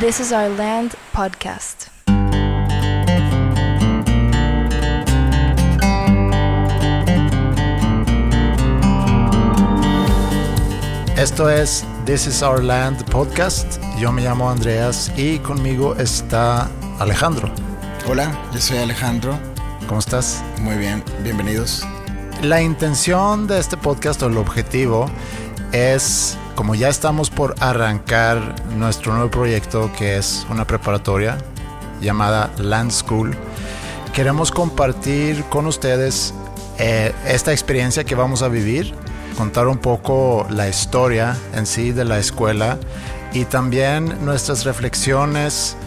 This is Our Land podcast. Esto es This is Our Land podcast. Yo me llamo Andreas y conmigo está Alejandro. Hola, yo soy Alejandro. ¿Cómo estás? Muy bien, bienvenidos. La intención de este podcast o el objetivo es, como ya estamos por arrancar nuestro nuevo proyecto que es una preparatoria llamada Land School, queremos compartir con ustedes eh, esta experiencia que vamos a vivir contar un poco la historia en sí de la escuela y también nuestras reflexiones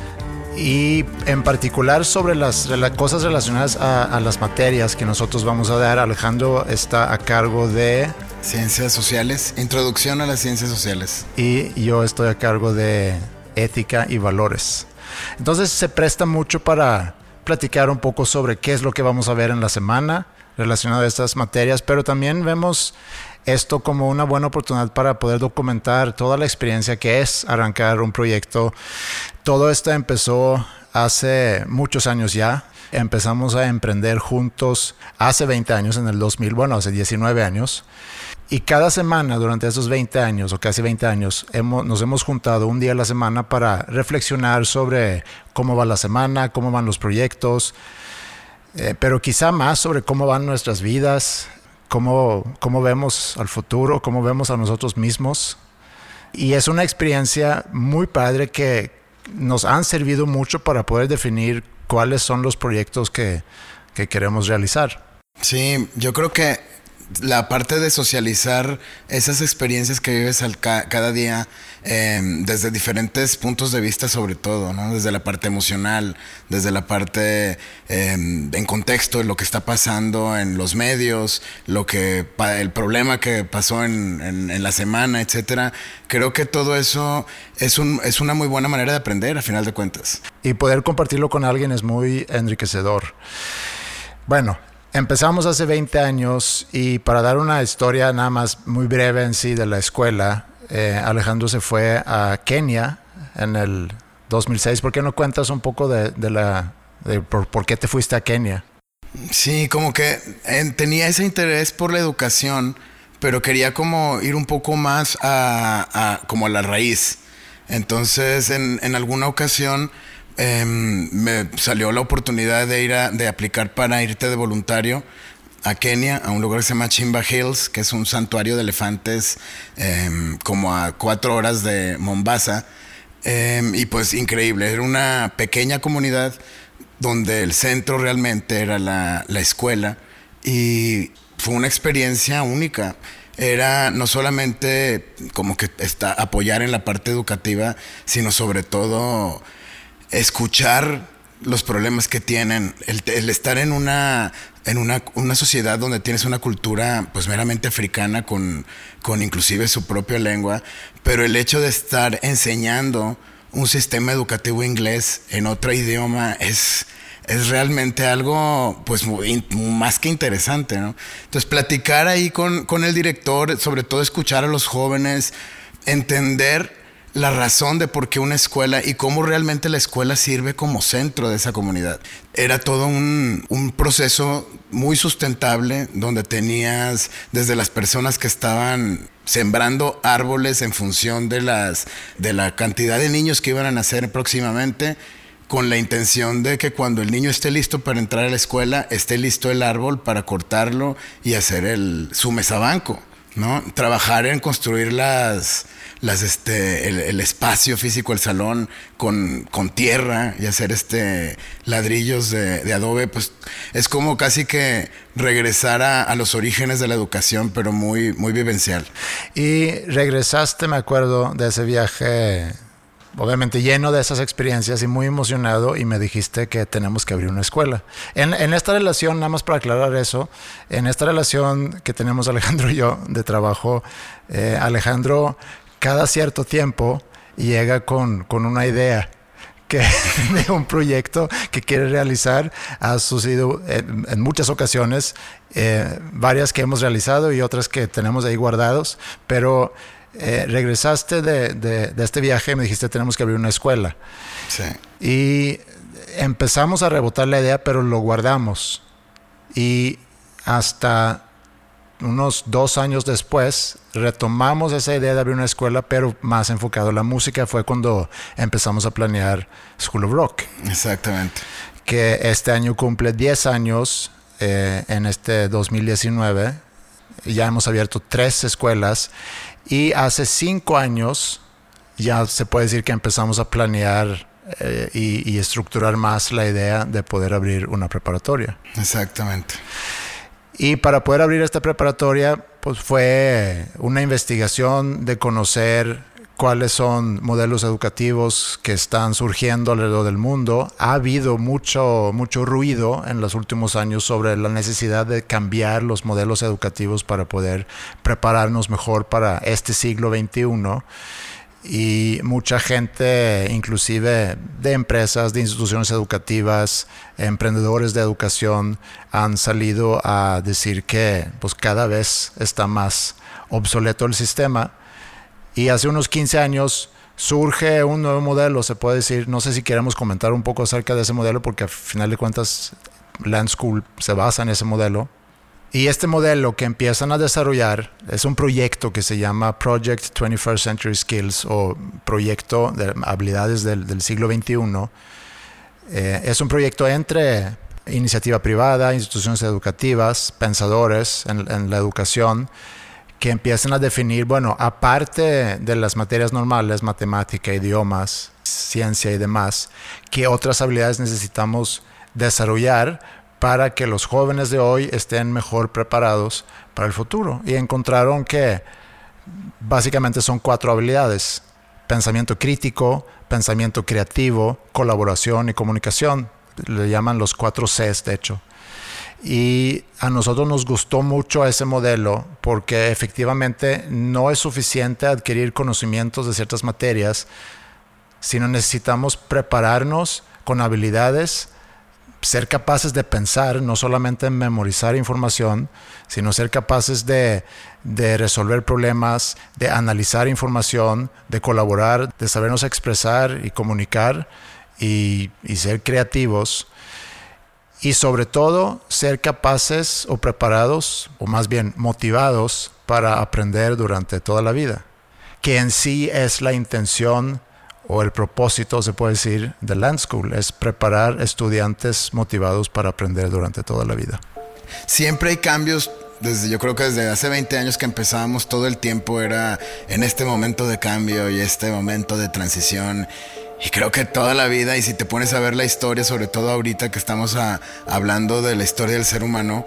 y en particular sobre las, cosas relacionadas a, las materias que nosotros vamos a dar. Alejandro está a cargo de... Ciencias sociales, introducción a las ciencias sociales. Y yo estoy a cargo de ética y valores. Entonces se presta mucho para platicar un poco sobre qué es lo que vamos a ver en la semana relacionado a estas materias, pero también vemos esto como una buena oportunidad para poder documentar toda la experiencia que es arrancar un proyecto. Todo esto empezó hace muchos años ya. Empezamos a emprender juntos hace 20 años, en el 2000, bueno, hace 19 años. Y cada semana durante esos 20 años o casi 20 años nos hemos juntado un día a la semana para reflexionar sobre cómo va la semana, cómo van los proyectos, eh, pero quizá más sobre cómo van nuestras vidas, cómo, cómo vemos al futuro, cómo vemos a nosotros mismos. Y es una experiencia muy padre que nos han servido mucho para poder definir cuáles son los proyectos que, que queremos realizar. Sí, yo creo que la parte de socializar esas experiencias que vives al cada día em, desde diferentes puntos de vista sobre todo, desde la parte emocional, desde la parte em, en contexto de lo que está pasando en los medios, lo que el problema que pasó en, en, la semana, etcétera. Creo que todo eso es, un, es una muy buena manera de aprender a final de cuentas. Y poder compartirlo con alguien es muy enriquecedor. Bueno, Empezamos hace 20 años y para dar una historia nada más muy breve en sí de la escuela, eh, Alejandro se fue a Kenia en el 2006. ¿Por qué no cuentas un poco de, la... por, qué te fuiste a Kenia? Sí, como que tenía ese interés por la educación, pero quería como ir un poco más a, como a la raíz. Entonces, en, en alguna ocasión Em, me salió la oportunidad de ir a, de aplicar para irte de voluntario a Kenia, a un lugar que se llama Chimba Hills, que es un santuario de elefantes em, como a cuatro horas de Mombasa. Em, y pues increíble, era una pequeña comunidad donde el centro realmente era la, la escuela y fue una experiencia única era no solamente como que está, apoyar en la parte educativa, sino sobre todo escuchar los problemas que tienen, el, estar en una en una, una, sociedad donde tienes una cultura pues meramente africana con, con inclusive su propia lengua, pero el hecho de estar enseñando un sistema educativo inglés en otro idioma es, es realmente algo pues más que interesante, ¿no? Entonces platicar ahí con, con el director, sobre todo escuchar a los jóvenes, entender la razón de por qué una escuela y cómo realmente la escuela sirve como centro de esa comunidad. Era todo un, proceso muy sustentable donde tenías desde las personas que estaban sembrando árboles en función de, las, de la cantidad de niños que iban a nacer próximamente con la intención de que cuando el niño esté listo para entrar a la escuela, esté listo el árbol para cortarlo y hacer el, su mesabanco, ¿no? Trabajar en construir las, las este el, espacio físico, el salón con, con, tierra y hacer este ladrillos de, adobe, pues es como casi que regresar a, los orígenes de la educación, pero muy, muy vivencial. Y regresaste, me acuerdo, de ese viaje obviamente lleno de esas experiencias y muy emocionado y me dijiste que tenemos que abrir una escuela. En, en, esta relación, nada más para aclarar eso, en esta relación que tenemos Alejandro y yo de trabajo, eh, Alejandro cada cierto tiempo llega con, una idea que, de un proyecto que quiere realizar. Ha sucedido en, muchas ocasiones, eh, varias que hemos realizado y otras que tenemos ahí guardados, pero eh, regresaste de, de, este viaje y me dijiste tenemos que abrir una escuela. Sí. Y empezamos a rebotar la idea, pero lo guardamos. Y hasta unos dos años después retomamos esa idea de abrir una escuela, pero más enfocado en la música. Fue cuando empezamos a planear School of Rock. Exactamente. Que este año cumple 10 años eh, en este 2019. Ya hemos abierto tres escuelas y hace cinco años ya se puede decir que empezamos a planear eh, y, y, estructurar más la idea de poder abrir una preparatoria. Exactamente. Y para poder abrir esta preparatoria, pues fue una investigación de conocer cuáles son modelos educativos que están surgiendo alrededor del mundo. Ha habido mucho, mucho ruido en los últimos años sobre la necesidad de cambiar los modelos educativos para poder prepararnos mejor para este siglo XXI y mucha gente, inclusive de empresas, de instituciones educativas, emprendedores de educación, han salido a decir que pues cada vez está más obsoleto el sistema. Y hace unos 15 años surge un nuevo modelo, se puede decir, no sé si queremos comentar un poco acerca de ese modelo, porque al final de cuentas Land School se basa en ese modelo. Y este modelo que empiezan a desarrollar es un proyecto que se llama Project 21st Century Skills o Proyecto de Habilidades del, siglo XXI. Eh, es un proyecto entre iniciativa privada, instituciones educativas, pensadores en, en, la educación, que empiezan a definir, bueno, aparte de las materias normales, matemática, idiomas, ciencia y demás, qué otras habilidades necesitamos desarrollar para que los jóvenes de hoy estén mejor preparados para el futuro. Y encontraron que básicamente son cuatro habilidades. Pensamiento crítico, pensamiento creativo, colaboración y comunicación. Le llaman los cuatro Cs, de hecho. Y a nosotros nos gustó mucho ese modelo porque efectivamente no es suficiente adquirir conocimientos de ciertas materias, sino necesitamos prepararnos con habilidades ser capaces de pensar, no solamente en memorizar información, sino ser capaces de, resolver problemas, de analizar información, de colaborar, de sabernos expresar y comunicar y, y ser creativos. Y sobre todo ser capaces o preparados, o más bien motivados para aprender durante toda la vida, que en sí es la intención o el propósito, se puede decir, de Land School, es preparar estudiantes motivados para aprender durante toda la vida. Siempre hay cambios, desde yo creo que desde hace 20 años que empezamos, todo el tiempo era en este momento de cambio y este momento de transición. Y creo que toda la vida, y si te pones a ver la historia, sobre todo ahorita que estamos hablando de la historia del ser humano,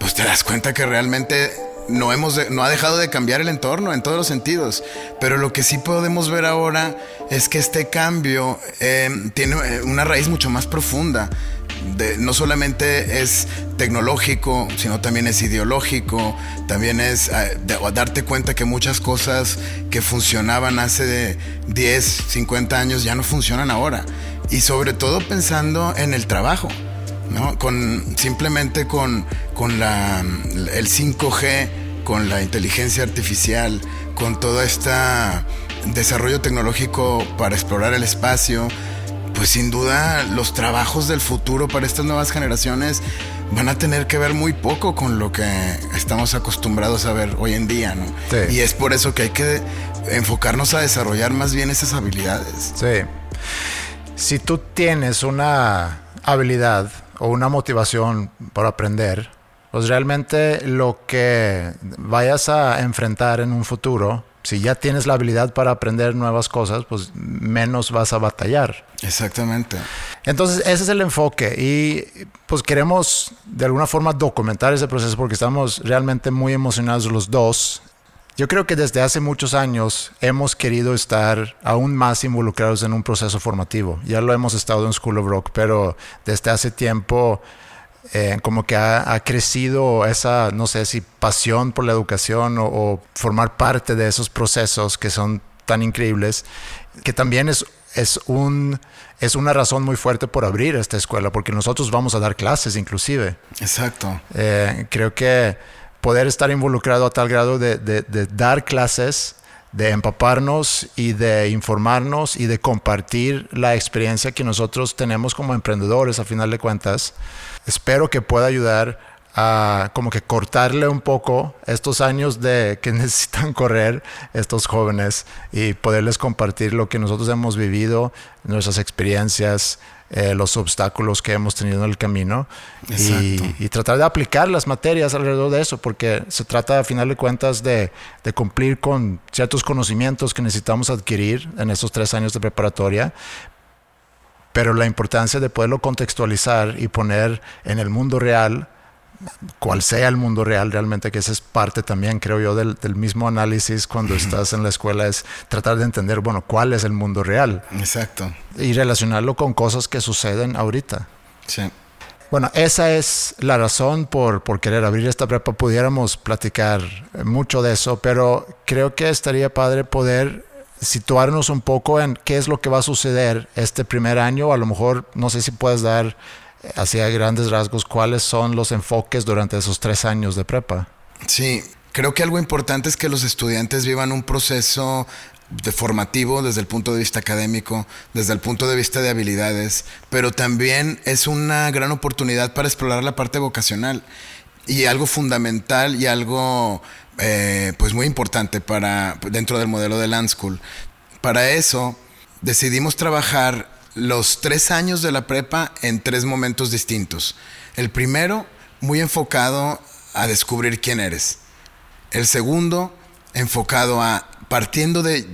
pues te das cuenta que realmente no, hemos no ha dejado de cambiar el entorno en todos los sentidos, pero lo que sí podemos ver ahora es que este cambio eh, tiene eh, una raíz mucho más profunda. No solamente es tecnológico, sino también es ideológico, también es eh, darte cuenta que muchas cosas que funcionaban hace 10, 50 años ya no funcionan ahora. Y sobre todo pensando en el trabajo. ¿no? Con, simplemente con, con la, el 5G, con la inteligencia artificial, con todo este desarrollo tecnológico para explorar el espacio, pues sin duda los trabajos del futuro para estas nuevas generaciones van a tener que ver muy poco con lo que estamos acostumbrados a ver hoy en día, ¿no? Y es por eso que hay que enfocarnos a desarrollar más bien esas habilidades. Sí. Si tú tienes una habilidad o una motivación por aprender, pues realmente lo que vayas a enfrentar en un futuro, si ya tienes la habilidad para aprender nuevas cosas, pues menos vas a batallar. Exactamente. Entonces, ese es el enfoque y pues queremos de alguna forma documentar ese proceso porque estamos realmente muy emocionados los dos yo creo que desde hace muchos años hemos querido estar aún más involucrados en un proceso formativo. Ya lo hemos estado en School of Rock, pero desde hace tiempo eh, como que ha, crecido esa, no sé si pasión por la educación o, formar parte de esos procesos que son tan increíbles, que también es, es, un, es una razón muy fuerte por abrir esta escuela, porque nosotros vamos a dar clases inclusive. Exacto. Eh, creo que poder estar involucrado a tal grado de, dar clases de empaparnos y de informarnos y de compartir la experiencia que nosotros tenemos como emprendedores a final de cuentas. Espero que pueda ayudar a como que cortarle un poco estos años de que necesitan correr estos jóvenes y poderles compartir lo que nosotros hemos vivido, nuestras experiencias, eh, los obstáculos que hemos tenido en el camino y, tratar de aplicar las materias alrededor de eso, porque se trata a final de cuentas de, de, cumplir con ciertos conocimientos que necesitamos adquirir en estos tres años de preparatoria, pero la importancia de poderlo contextualizar y poner en el mundo real cual sea el mundo real realmente, que esa es parte también, creo yo, del, mismo análisis cuando estás en la escuela, es tratar de entender, bueno, cuál es el mundo real. Exacto. Y relacionarlo con cosas que suceden ahorita. Sí. Bueno, esa es la razón por, por querer abrir esta prepa. Pudiéramos platicar mucho de eso, pero creo que estaría padre poder situarnos un poco en qué es lo que va a suceder este primer año. A lo mejor, no sé si puedes dar hacia grandes rasgos, cuáles son los enfoques durante esos tres años de prepa. Sí, creo que algo importante es que los estudiantes vivan un proceso formativo desde el punto de vista académico, desde el punto de vista de habilidades, pero también es una gran oportunidad para explorar la parte vocacional y algo fundamental y algo eh, pues muy importante para dentro del modelo de Land School. Para eso decidimos trabajar los tres años de la prepa en tres momentos distintos. El primero, muy enfocado a descubrir quién eres. El segundo, enfocado a, partiendo de,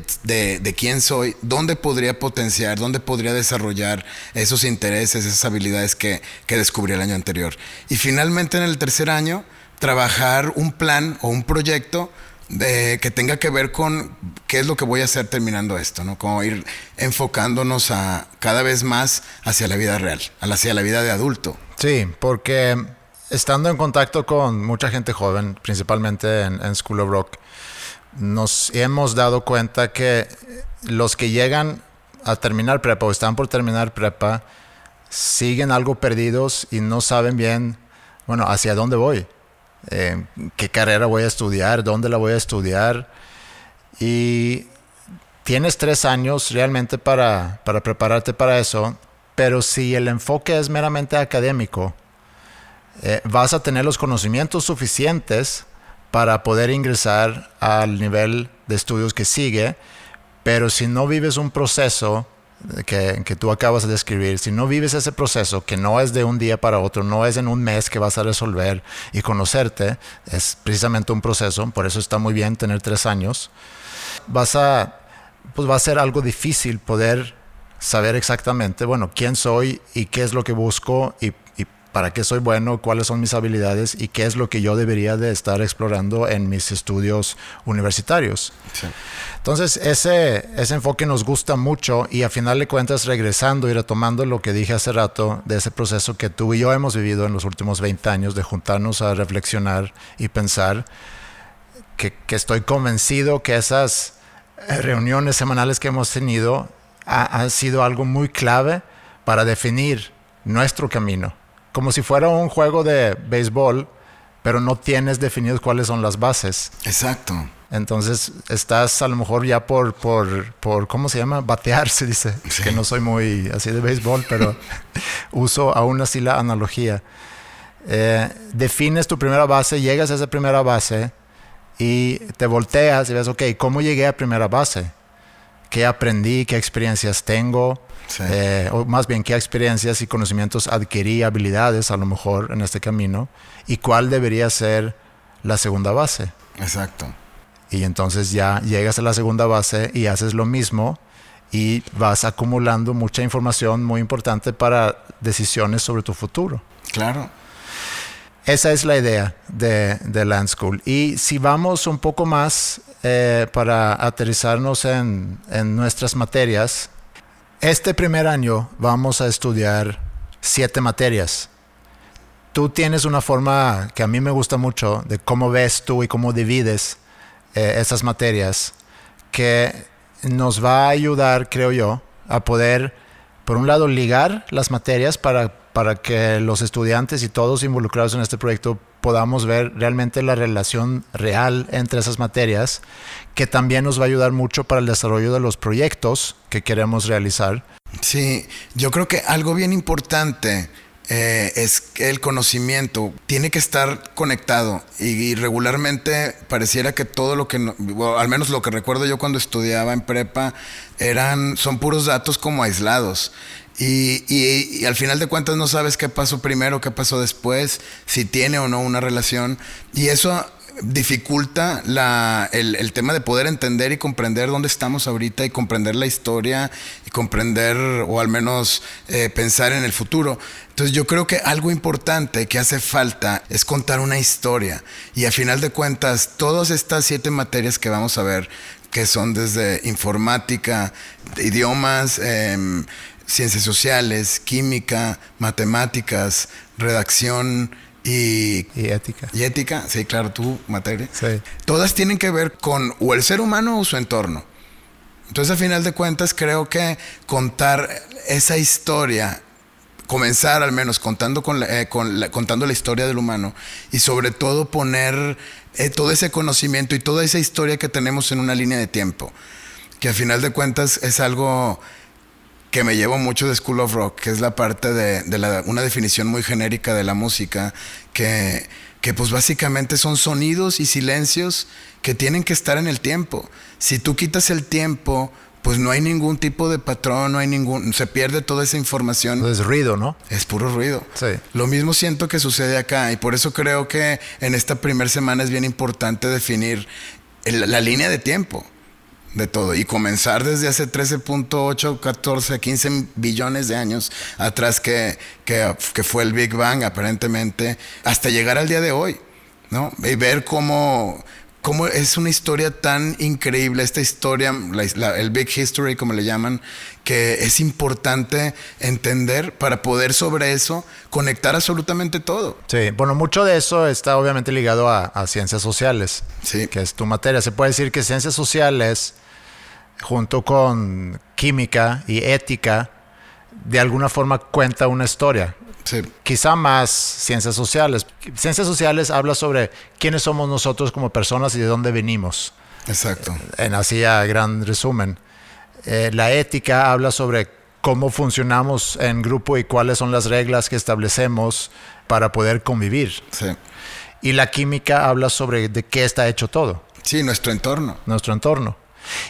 quién soy, dónde podría potenciar, dónde podría desarrollar esos intereses, esas habilidades que, que descubrí el año anterior. Y finalmente en el tercer año, trabajar un plan o un proyecto de, que tenga que ver con qué es lo que voy a hacer terminando esto, ¿no? Como ir enfocándonos a cada vez más hacia la vida real, hacia la vida de adulto. Sí, porque estando en contacto con mucha gente joven, principalmente en, School of Rock, nos hemos dado cuenta que los que llegan a terminar prepa o están por terminar prepa siguen algo perdidos y no saben bien, bueno, hacia dónde voy. Eh, qué carrera voy a estudiar, dónde la voy a estudiar. Y tienes tres años realmente para, para prepararte para eso, pero si el enfoque es meramente académico, eh, vas a tener los conocimientos suficientes para poder ingresar al nivel de estudios que sigue, pero si no vives un proceso que, tú acabas de describir, si no vives ese proceso, que no es de un día para otro, no es en un mes que vas a resolver y conocerte, es precisamente un proceso, por eso está muy bien tener tres años, vas a, pues va a ser algo difícil poder saber exactamente, bueno, quién soy y qué es lo que busco y para qué soy bueno, cuáles son mis habilidades y qué es lo que yo debería de estar explorando en mis estudios universitarios. Entonces, ese, ese enfoque nos gusta mucho y a final de cuentas, regresando y retomando lo que dije hace rato de ese proceso que tú y yo hemos vivido en los últimos 20 años de juntarnos a reflexionar y pensar, que, que estoy convencido que esas reuniones semanales que hemos tenido han sido algo muy clave para definir nuestro camino como si fuera un juego de béisbol, pero no tienes definidos cuáles son las bases. Exacto. Entonces estás a lo mejor ya por, por, por ¿cómo se llama? Batear, se dice. Que no soy muy así de béisbol, pero uso aún así la analogía. Eh, defines tu primera base, llegas a esa primera base y te volteas y ves, ok, ¿cómo llegué a primera base? ¿Qué aprendí? ¿Qué experiencias tengo? Eh, o más bien qué experiencias y conocimientos adquirí, habilidades a lo mejor en este camino, y cuál debería ser la segunda base. Exacto. Y entonces ya llegas a la segunda base y haces lo mismo y vas acumulando mucha información muy importante para decisiones sobre tu futuro. Claro. Esa es la idea de, de Land School. Y si vamos un poco más eh, para aterrizarnos en, en nuestras materias, este primer año vamos a estudiar siete materias. Tú tienes una forma que a mí me gusta mucho de cómo ves tú y cómo divides eh, esas materias que nos va a ayudar, creo yo, a poder, por un lado, ligar las materias para, para que los estudiantes y todos involucrados en este proyecto podamos ver realmente la relación real entre esas materias, que también nos va a ayudar mucho para el desarrollo de los proyectos que queremos realizar. Sí, yo creo que algo bien importante eh, es que el conocimiento tiene que estar conectado y, regularmente pareciera que todo lo que, al menos lo que recuerdo yo cuando estudiaba en prepa, eran, son puros datos como aislados. Y, y, al final de cuentas no sabes qué pasó primero, qué pasó después, si tiene o no una relación. Y eso dificulta la, el, tema de poder entender y comprender dónde estamos ahorita y comprender la historia y comprender o al menos eh, pensar en el futuro. Entonces yo creo que algo importante que hace falta es contar una historia y a final de cuentas todas estas siete materias que vamos a ver que son desde informática, idiomas, em, ciencias sociales, química, matemáticas, redacción, y, ética. Y ética, sí, claro, tu materia. Sí. Todas tienen que ver con o el ser humano o su entorno. Entonces, a final de cuentas, creo que contar esa historia, comenzar al menos contando, con, eh, contando la historia del humano y sobre todo poner eh, todo ese conocimiento y toda esa historia que tenemos en una línea de tiempo, que a final de cuentas es algo que me llevo mucho de School of Rock, que es la parte de, una definición muy genérica de la música, que, que pues básicamente son sonidos y silencios que tienen que estar en el tiempo. Si tú quitas el tiempo, pues no hay ningún tipo de patrón, no hay ningún, se pierde toda esa información. Es ruido, ¿no? Es puro ruido. Sí. Lo mismo siento que sucede acá y por eso creo que en esta primera semana es bien importante definir la línea de tiempo de todo y comenzar desde hace 13.8, 14, 15 billones de años atrás que, que, fue el Big Bang aparentemente, hasta llegar al día de hoy, ¿no? Y ver cómo, cómo es una historia tan increíble, esta historia, el Big History como le llaman, que es importante entender para poder sobre eso conectar absolutamente todo. Sí, bueno, mucho de eso está obviamente ligado a, a ciencias sociales, sí. que es tu materia. Se puede decir que ciencias sociales junto con química y ética, de alguna forma cuenta una historia. Quizá más ciencias sociales. Ciencias sociales habla sobre quiénes somos nosotros como personas y de dónde venimos. Exacto. En así a gran resumen. Eh, la ética habla sobre cómo funcionamos en grupo y cuáles son las reglas que establecemos para poder convivir. Sí. Y la química habla sobre de qué está hecho todo. Sí, nuestro entorno. Nuestro entorno.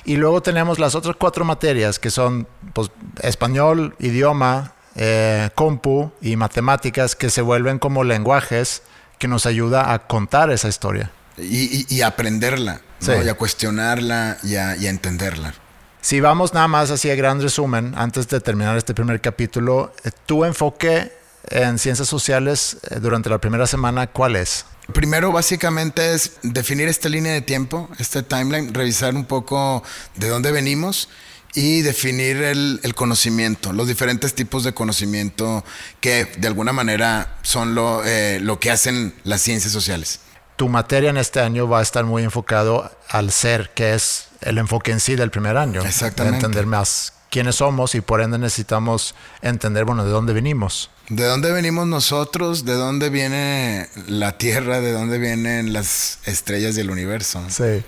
Y luego tenemos las otras cuatro materias que son pues, español, idioma, eh, compu y matemáticas que se vuelven como lenguajes que nos ayuda a contar esa historia. Y, aprenderla, y a cuestionarla y a, entenderla. Si vamos nada más así a gran resumen, antes de terminar este primer capítulo, eh, tu enfoque en ciencias sociales eh, durante la primera semana, ¿cuál es? Primero, básicamente, es definir esta línea de tiempo, este timeline, revisar un poco de dónde venimos y definir el, conocimiento, los diferentes tipos de conocimiento que de alguna manera son lo, eh, lo que hacen las ciencias sociales. Tu materia en este año va a estar muy enfocado al ser, que es el enfoque en sí del primer año. Exactamente. entender más quiénes somos y por ende necesitamos entender, bueno, de dónde venimos. ¿De dónde venimos nosotros? ¿De dónde viene la Tierra? ¿De dónde vienen las estrellas del universo? Sí.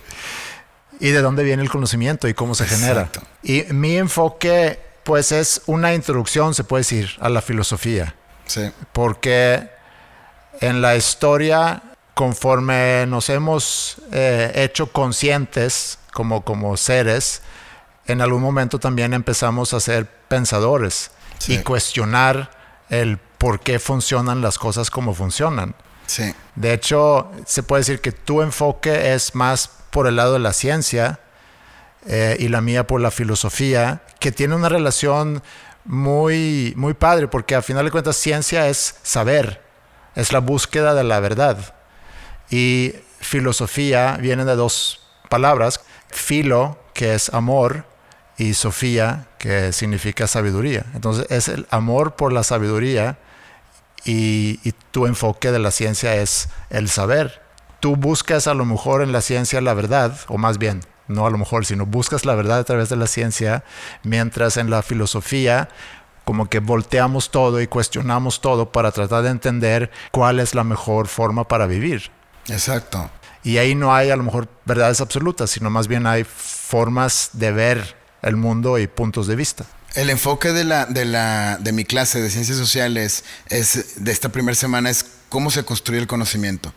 Y de dónde viene el conocimiento y cómo se genera. Y mi enfoque, pues, es una introducción, se puede decir, a la filosofía. Sí. Porque en la historia, conforme nos hemos eh, hecho conscientes como, como seres, en algún momento también empezamos a ser pensadores y cuestionar el por qué funcionan las cosas como funcionan. Sí. De hecho, se puede decir que tu enfoque es más por el lado de la ciencia eh, y la mía por la filosofía, que tiene una relación muy, muy padre, porque a final de cuentas ciencia es saber, es la búsqueda de la verdad. Y filosofía viene de dos palabras, filo, que es amor, y Sofía, que significa sabiduría. Entonces es el amor por la sabiduría y, tu enfoque de la ciencia es el saber. Tú buscas a lo mejor en la ciencia la verdad, o más bien, no a lo mejor, sino buscas la verdad a través de la ciencia, mientras en la filosofía como que volteamos todo y cuestionamos todo para tratar de entender cuál es la mejor forma para vivir. Exacto. Y ahí no hay a lo mejor verdades absolutas, sino más bien hay formas de ver el mundo y puntos de vista. El enfoque de, la, de, la, de mi clase de ciencias sociales es, de esta primera semana es cómo se construye el conocimiento.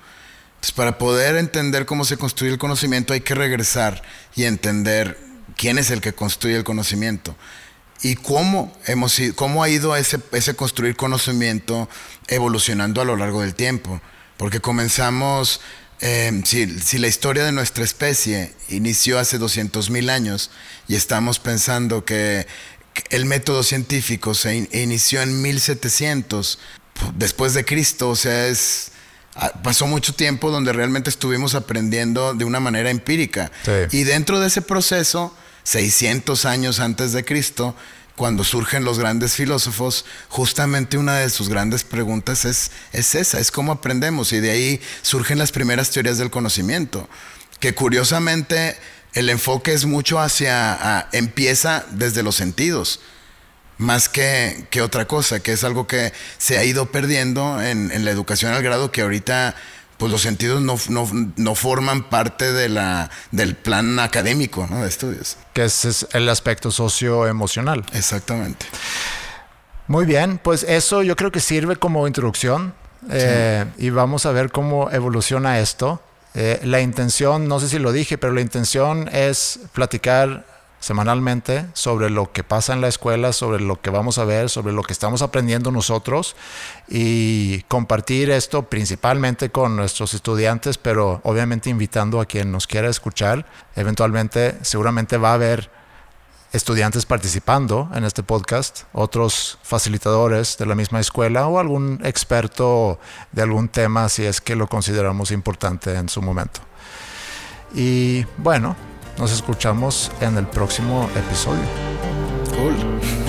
Entonces, para poder entender cómo se construye el conocimiento hay que regresar y entender quién es el que construye el conocimiento y cómo, hemos, cómo ha ido ese, ese construir conocimiento evolucionando a lo largo del tiempo. Porque comenzamos Em, si, la historia de nuestra especie inició hace 200 mil años y estamos pensando que el método científico se inició en 1700 después de Cristo, o sea, es pasó mucho tiempo donde realmente estuvimos aprendiendo de una manera empírica. Y dentro de ese proceso, 600 años antes de Cristo, cuando surgen los grandes filósofos, justamente una de sus grandes preguntas es, es esa, es cómo aprendemos. Y de ahí surgen las primeras teorías del conocimiento, que curiosamente el enfoque es mucho hacia, empieza desde los sentidos, más que, que, otra cosa, que es algo que se ha ido perdiendo en, en la educación al grado que ahorita pues los sentidos no, forman parte de la, del plan académico de estudios. Que ese es el aspecto socioemocional. Exactamente. Muy bien, pues eso yo creo que sirve como introducción eh, y vamos a ver cómo evoluciona esto. Eh, la intención, no sé si lo dije, pero la intención es platicar semanalmente sobre lo que pasa en la escuela, sobre lo que vamos a ver, sobre lo que estamos aprendiendo nosotros y compartir esto principalmente con nuestros estudiantes, pero obviamente invitando a quien nos quiera escuchar. Eventualmente seguramente va a haber estudiantes participando en este podcast, otros facilitadores de la misma escuela o algún experto de algún tema si es que lo consideramos importante en su momento. Y bueno, nos escuchamos en el próximo episodio. Cool.